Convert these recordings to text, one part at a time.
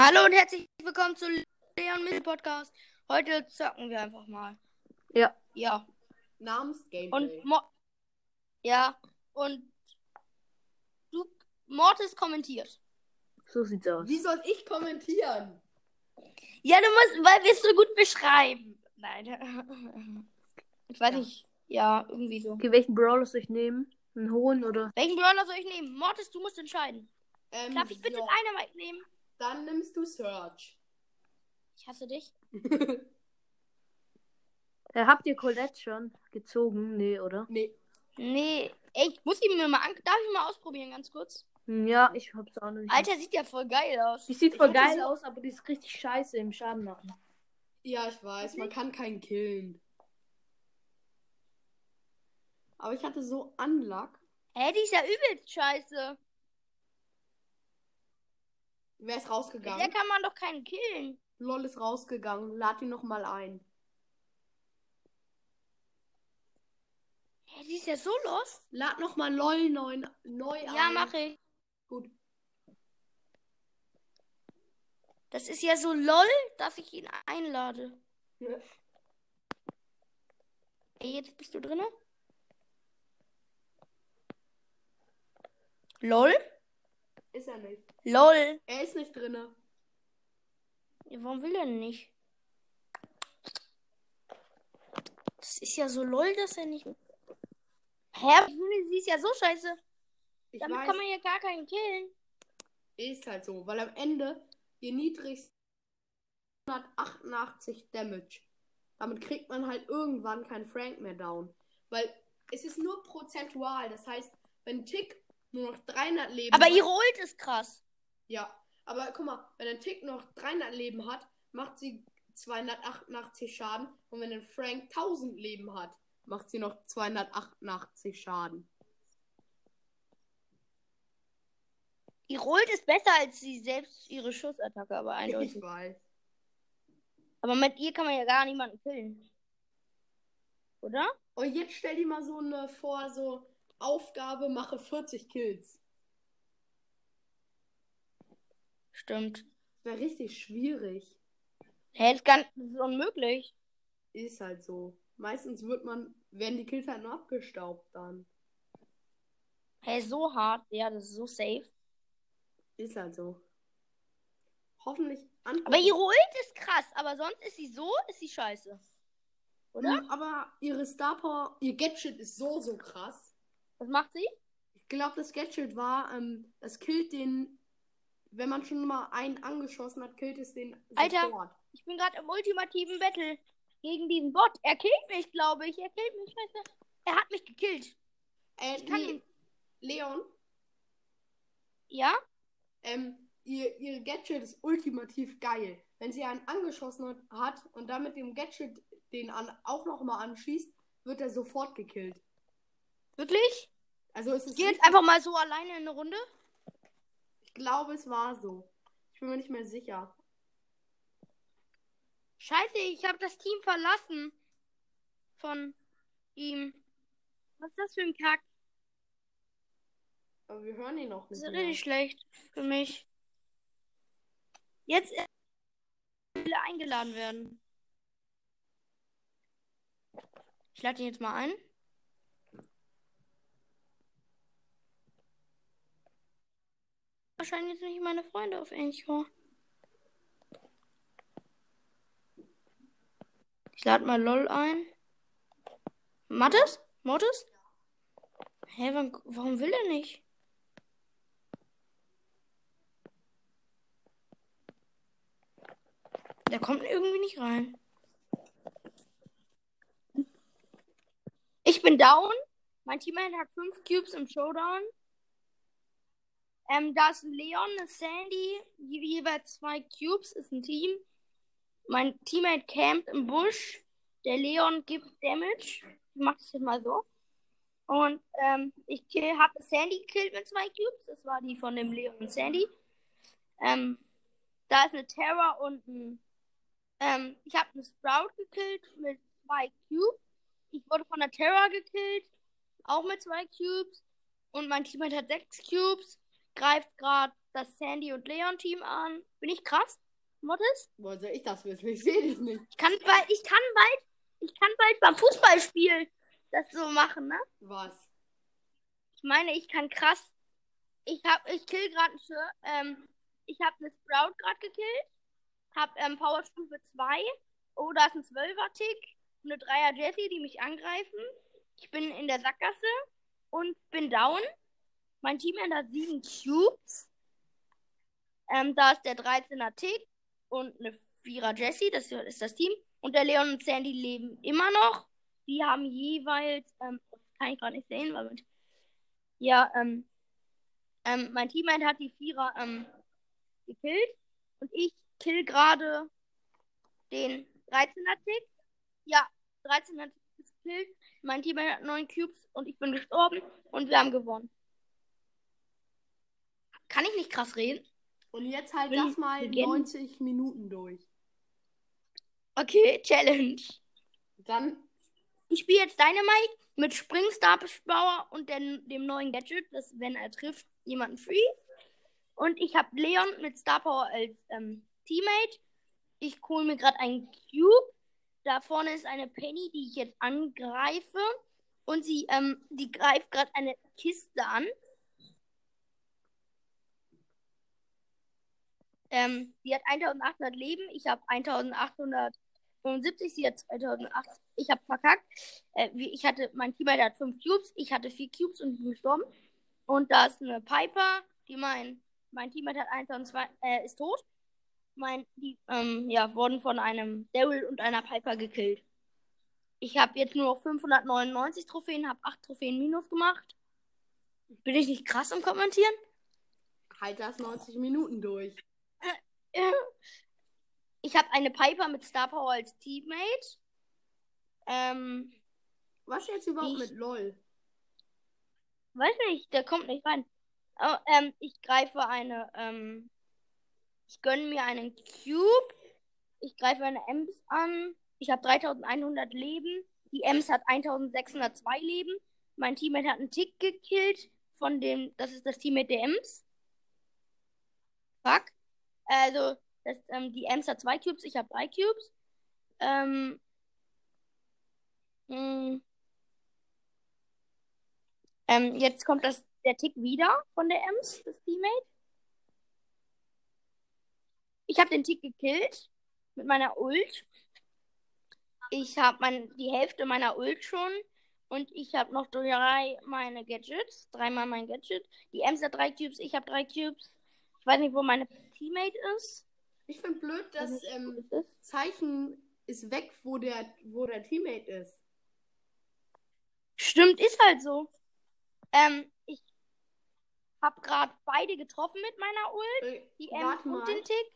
Hallo und herzlich willkommen zu Leon Mittel Podcast. Heute zocken wir einfach mal. Ja. Ja. Namens Und Gameplay. Mo ja. Und du Mortis kommentiert. So sieht's aus. Wie soll ich kommentieren? Ja, du musst, weil wir es so gut beschreiben. Nein. Ich weiß Ja. nicht. Ja, irgendwie so. Okay, welchen Brawler soll ich nehmen? Einen hohen oder? Welchen Brawler soll ich nehmen? Mortis, du musst entscheiden. Ähm, Darf ich bitte ja, Dynamite nehmen? Dann nimmst du Search. Ich hasse dich. Äh, habt ihr Colette schon gezogen? Nee, oder? nee. Nee, ey, ich muss ihn mir mal an. Darf ich mal ausprobieren, ganz kurz? Hm, Ja, ich hab's auch noch nicht. Alter, sieht ja voll geil aus. die sieht ich voll hatte geil aus, aber die ist richtig scheiße im Schaden machen. Ja, ich weiß, man kann keinen killen. Aber ich hatte so Unluck. Hä, die ist ja übelst scheiße. Wer ist Mit der rausgegangen? kann man doch keinen killen. LOL ist rausgegangen. Lad ihn nochmal ein. Hä, die ist ja so lost. Lad nochmal LOL neu, neu ein. Ja, mache ich. Gut. Das ist ja so lol, dass ich ihn einlade. Ja. Ey, jetzt bist du drinne? Lol? Ist er nicht. Lol. Er ist nicht drinne. Ja, warum will er nicht? Das ist ja so lol, dass er nicht. Hä? Sie ist ja so scheiße. Ich Damit weiß, kann man ja gar keinen killen. ist halt so. Weil am Ende ihr niedrigst 188 Damage. Damit kriegt man halt irgendwann keinen Frank mehr down. Weil es ist nur prozentual. Das heißt, wenn Tick nur noch 300 Leben Aber hat. ihre Ult ist krass. Ja, aber guck mal, wenn ein Tick noch 300 Leben hat, macht sie 288 Schaden. Und wenn ein Frank 1000 Leben hat, macht sie noch 288 Schaden. Ihre Ult ist besser als sie selbst ihre Schussattacke, aber eindeutig. Ich weiß. Aber mit ihr kann man ja gar niemanden killen. Oder? Und jetzt stell dir mal so eine vor, so Aufgabe, mache 40 Kills. Stimmt. Das wäre richtig schwierig. Hä, kann, das ist unmöglich. Ist halt so. Meistens wird man, werden die Kills halt nur abgestaubt dann. Hä, so hart. Ja, das ist so safe. Ist halt so. Hoffentlich antwortet- Aber ihre Ult ist krass, aber sonst ist sie so, ist sie scheiße. Oder? Ja, aber ihre Star Power, ihr Gadget ist so, so krass. Was macht sie? Ich glaube, das Gadget war, ähm, das killt den, wenn man schon mal einen angeschossen hat, killt es den Alter. sofort. Ich bin gerade im ultimativen Battle gegen diesen Bot. Er killt mich, glaube ich. Er killt mich, scheiße. Er hat mich gekillt. Äh, Ich kann nee, ihn. Leon, Ja? ähm, ihr, ihr Gadget ist ultimativ geil. Wenn sie einen angeschossen hat und dann mit dem Gadget den an, auch nochmal anschießt, wird er sofort gekillt. Wirklich? Also es ist gehe jetzt richtig- einfach mal so alleine in eine Runde. ich glaube, es war so. Ich bin mir nicht mehr sicher. Scheiße, ich habe das Team verlassen. Von ihm. Was ist das für ein Kack? Aber wir hören ihn noch Das nicht. ist mehr. richtig schlecht für mich. Jetzt will er eingeladen werden. Ich lade ihn jetzt mal ein. Wahrscheinlich jetzt nicht meine Freunde auf Anchor. Ich lade mal LOL ein. Mattes? Mortis? Hä, wann, warum will er nicht? Der kommt irgendwie nicht rein. Ich bin down. Mein Teammate hat fünf Cubes im Showdown. Ähm, da ist Leon, Sandy, je- jeweils zwei Cubes, ist ein Team. Mein Teammate campt im Busch. Der Leon gibt Damage. Ich mach das jetzt mal so. Und ähm, ich habe Sandy gekillt mit zwei Cubes. Das war die von dem Leon und Sandy. Ähm, da ist eine Terra und ein. Ähm, ich habe einen Sprout gekillt mit zwei Cubes. Ich wurde von der Terra gekillt, auch mit zwei Cubes. Und mein Teammate hat sechs Cubes. Greift gerade das Sandy und Leon Team an. Bin ich krass? Mortis? Woher soll ich das wissen? Ich sehe dich nicht. Ich kann bald, ich kann bald, ich kann bald beim Fußballspiel das so machen, ne? Was? Ich meine, ich kann krass. Ich hab, ich kill gerade ähm, ich habe eine Sprout gerade gekillt. Hab ähm, Powerstufe 2. Oh, da ist ein 12er Tick. Eine 3er Jessie, die mich angreifen. Ich bin in der Sackgasse und bin down. Mein Team hat 7 Cubes. Ähm, da ist der 13er Tick und eine 4er Jessie, das ist das Team. Und der Leon und Sandy leben immer noch. Die haben jeweils, ähm, kann ich gerade nicht sehen, weil mit, ja, ähm, ähm, mein Teammate hat die Vierer ähm, gekillt und ich kill gerade den 13er Tick. Ja, 13er Tick ist gekillt. Mein Teammate hat 9 Cubes und ich bin gestorben und wir haben gewonnen. Kann ich nicht krass reden? Und jetzt halt Will das mal beginnen? 90 Minuten durch. Okay, Challenge. Dann, Ich spiele jetzt Dynamite mit Springstar Bauer und den, dem neuen Gadget, das, wenn er trifft, jemanden free. Und ich habe Leon mit Star Power als ähm, Teammate. Ich hole mir gerade einen Cube. Da vorne ist eine Penny, die ich jetzt angreife. Und sie, ähm, die greift gerade eine Kiste an. Ähm, die hat 1800 Leben. Ich habe 1875. Sie hat 2008. Ich habe verkackt. Äh, ich hatte, mein Teammate hat 5 Cubes. Ich hatte 4 Cubes und bin gestorben. Und da ist eine Piper, die mein, mein Teammate hat 1002, äh, ist tot. Mein, die, ähm, ja, wurden von einem Daryl und einer Piper gekillt. Ich habe jetzt nur noch 599 Trophäen, habe 8 Trophäen minus gemacht. Bin ich nicht krass im Kommentieren? halt das 90 Minuten durch. Ich habe eine Piper mit Star Power als Teammate. Ähm, Was jetzt überhaupt Ich- mit LOL? weiß nicht, der kommt nicht rein. Oh, ähm, ich greife eine, ähm, ich gönne mir einen Cube. Ich greife eine Ems an. Ich habe 3100 Leben. Die Ems hat 1602 Leben. Mein Teammate hat einen Tick gekillt. Von dem, das ist das Teammate der Ems. Fuck. Also, das, ähm, die Ems hat zwei Cubes, ich habe drei Cubes. Ähm, mh. Ähm, jetzt kommt das, der Tick wieder von der Ems, das Teammate. Ich habe den Tick gekillt mit meiner Ult. Ich habe mein, die Hälfte meiner Ult schon. Und ich habe noch drei meine Gadgets. Dreimal mein Gadget. Die Ems hat drei Cubes, ich habe drei Cubes. Ich weiß nicht, wo meine Teammate ist. Ich finde blöd, dass nicht, ähm, das ist. Zeichen ist weg, wo der, wo der Teammate ist. Stimmt, ist halt so. Ähm, ich habe gerade beide getroffen mit meiner Ult. Äh, Die warte und mal. den Tick.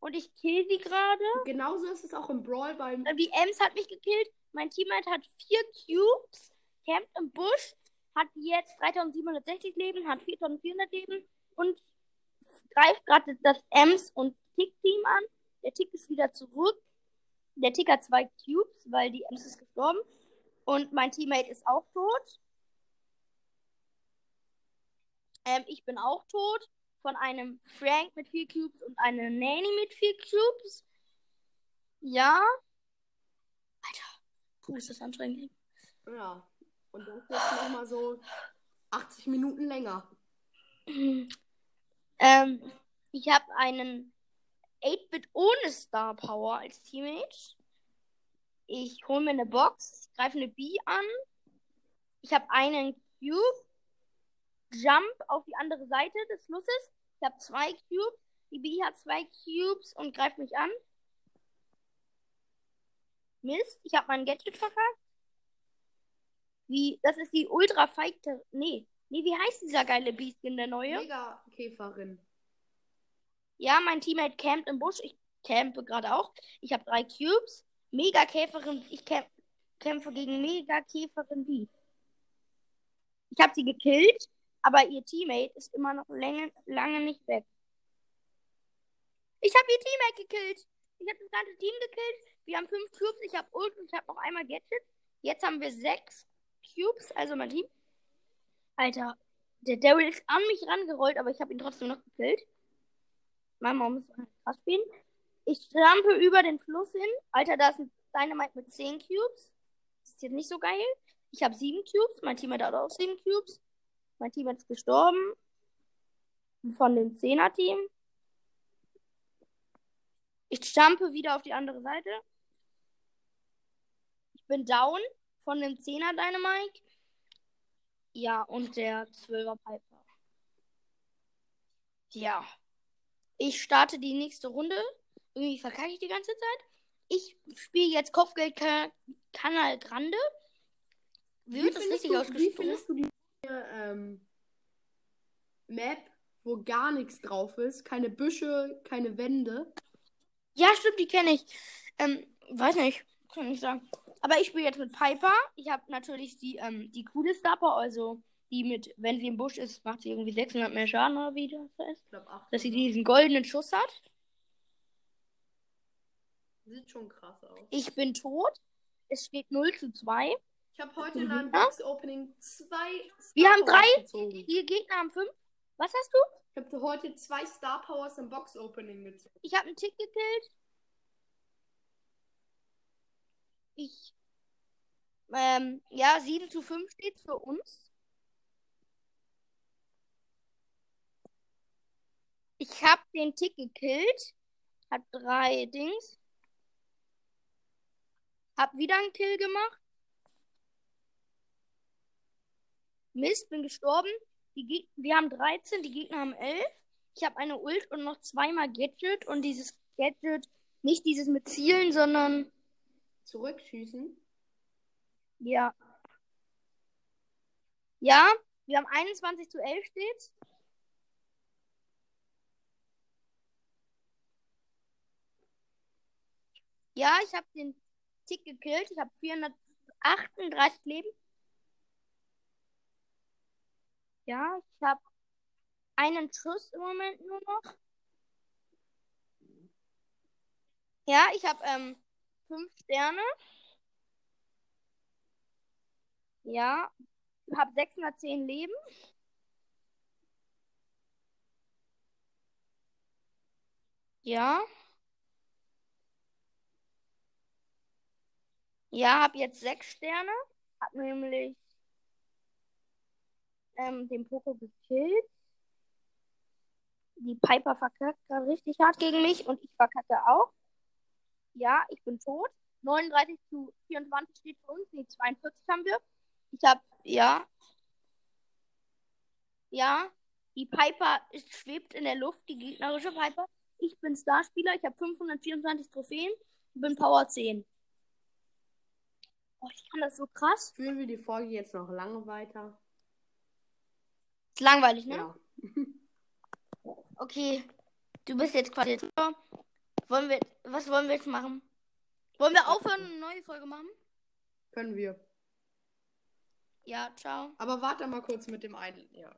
Und ich kill die gerade. Genauso ist es auch im Brawl beim. Äh, Die Ems hat mich gekillt. Mein Teammate hat vier Cubes, campt im Busch, hat jetzt 3760 Leben, hat 4400 Leben und greift gerade das Ems und Tick-Team an. Der Tick ist wieder zurück. Der Tick hat zwei Cubes, weil die Ems ist gestorben. Und mein Teammate ist auch tot. Ähm, ich bin auch tot. Von einem Frank mit vier Cubes und einer Nanny mit vier Cubes. Ja. Alter, puh, ist das anstrengend. Ja. Und dann jetzt nochmal so 80 Minuten länger. Ähm, ich habe einen 8-Bit ohne Star Power als Teammate. Ich hole mir eine Box, greife eine B an. Ich habe einen Cube. Jump auf die andere Seite des Flusses. Ich habe zwei Cubes. Die B hat zwei Cubes und greift mich an. Mist, ich habe mein Gadget verkackt. Wie, das ist die Ultra Fighter. Nee, nee, wie heißt dieser geile Beast-Skin, der neue? Mega-Käferin. Ja, mein Teammate campt im Busch. Ich campe gerade auch. Ich habe drei Cubes. Mega-Käferin. Ich kämp kämpfe gegen Mega-Käferin B. Ich habe sie gekillt, aber ihr Teammate ist immer noch lange, lange nicht weg. Ich habe ihr Teammate gekillt. Ich habe das ganze Team gekillt. Wir haben fünf Cubes. Ich habe Ult und ich habe noch einmal Gadget. Jetzt haben wir sechs Cubes, also mein Team. Alter, Der Daryl ist an mich rangerollt, aber ich habe ihn trotzdem noch gekillt. Mein Mom ist krass spielen. Ich trampe über den Fluss hin. Alter, da ist ein Dynamite mit 10 Cubes. Das ist jetzt nicht so geil. Ich habe 7 Cubes. Mein Team hat auch 7 Cubes. Mein Team ist gestorben. Von dem 10er-Team. Ich jumpe wieder auf die andere Seite. Ich bin down von dem 10er Dynamite. Ja, und der 12er Piper. Ja. Ich starte die nächste Runde. Irgendwie verkacke ich die ganze Zeit. Ich spiele jetzt Kopfgeld Kanal Grande. Wie wird das richtig du, wie ausgesprochen? findest du die ähm, Map, wo gar nichts drauf ist? Keine Büsche, keine Wände. Ja, stimmt, die kenne ich. Ähm, weiß nicht, kann ich nicht sagen. Aber ich spiele jetzt mit Piper. Ich habe natürlich die, ähm, die coole Star Power, also die mit, wenn sie im Busch ist, macht sie irgendwie 600 mehr Schaden oder wie das heißt. Ich glaube, acht. Dass sie diesen goldenen Schuss hat. Sieht schon krass aus. Ich bin tot. Es steht 0 zu 2. Ich habe heute in einem? Box-Opening zwei Wir Star haben Powers drei. gezogen. Die Gegner haben 5. Was hast du? Ich habe heute zwei Star Powers im Box-Opening gezogen. Ich habe einen Tick gekillt. Ich. Ähm, ja, 7 zu 5 steht für uns. Ich habe den Tick gekillt. Hab drei Dings. Hab wieder einen Kill gemacht. Mist, bin gestorben. Wir haben 13, die Gegner haben 11. Ich habe eine Ult und noch zweimal Gadget. Und dieses Gadget, nicht dieses mit Zielen, sondern Zurückschießen. ja. Ja, wir haben 21 zu 11 steht's. Ja, ich habe den Tick gekillt. Ich habe 438 Leben. Ja, ich habe einen Schuss im Moment nur noch. Ja, ich habe ähm, fünf Sterne. Ja, habe 610 Leben. Ja. Ja, habe jetzt sechs Sterne. Hab nämlich ähm, den Poco gekillt. Die Piper verkackt gerade richtig hart gegen mich und ich verkacke auch. Ja, ich bin tot. 39 zu 24 steht für uns. Nee, 42 haben wir. Ich habe, ja. Ja, die Piper ist, schwebt in der Luft, die gegnerische Piper. Ich bin Starspieler, ich habe 524 Trophäen und bin Power 10. Oh, ich kann das so krass. Führen wir die Folge jetzt noch lange weiter? Ist langweilig, ne? Ja. Okay, du bist jetzt quasi. Wollen wir, was wollen wir jetzt machen? Wollen wir aufhören und eine neue Folge machen? Können wir. Ja, ciao. Aber warte mal kurz mit dem einen. Ja.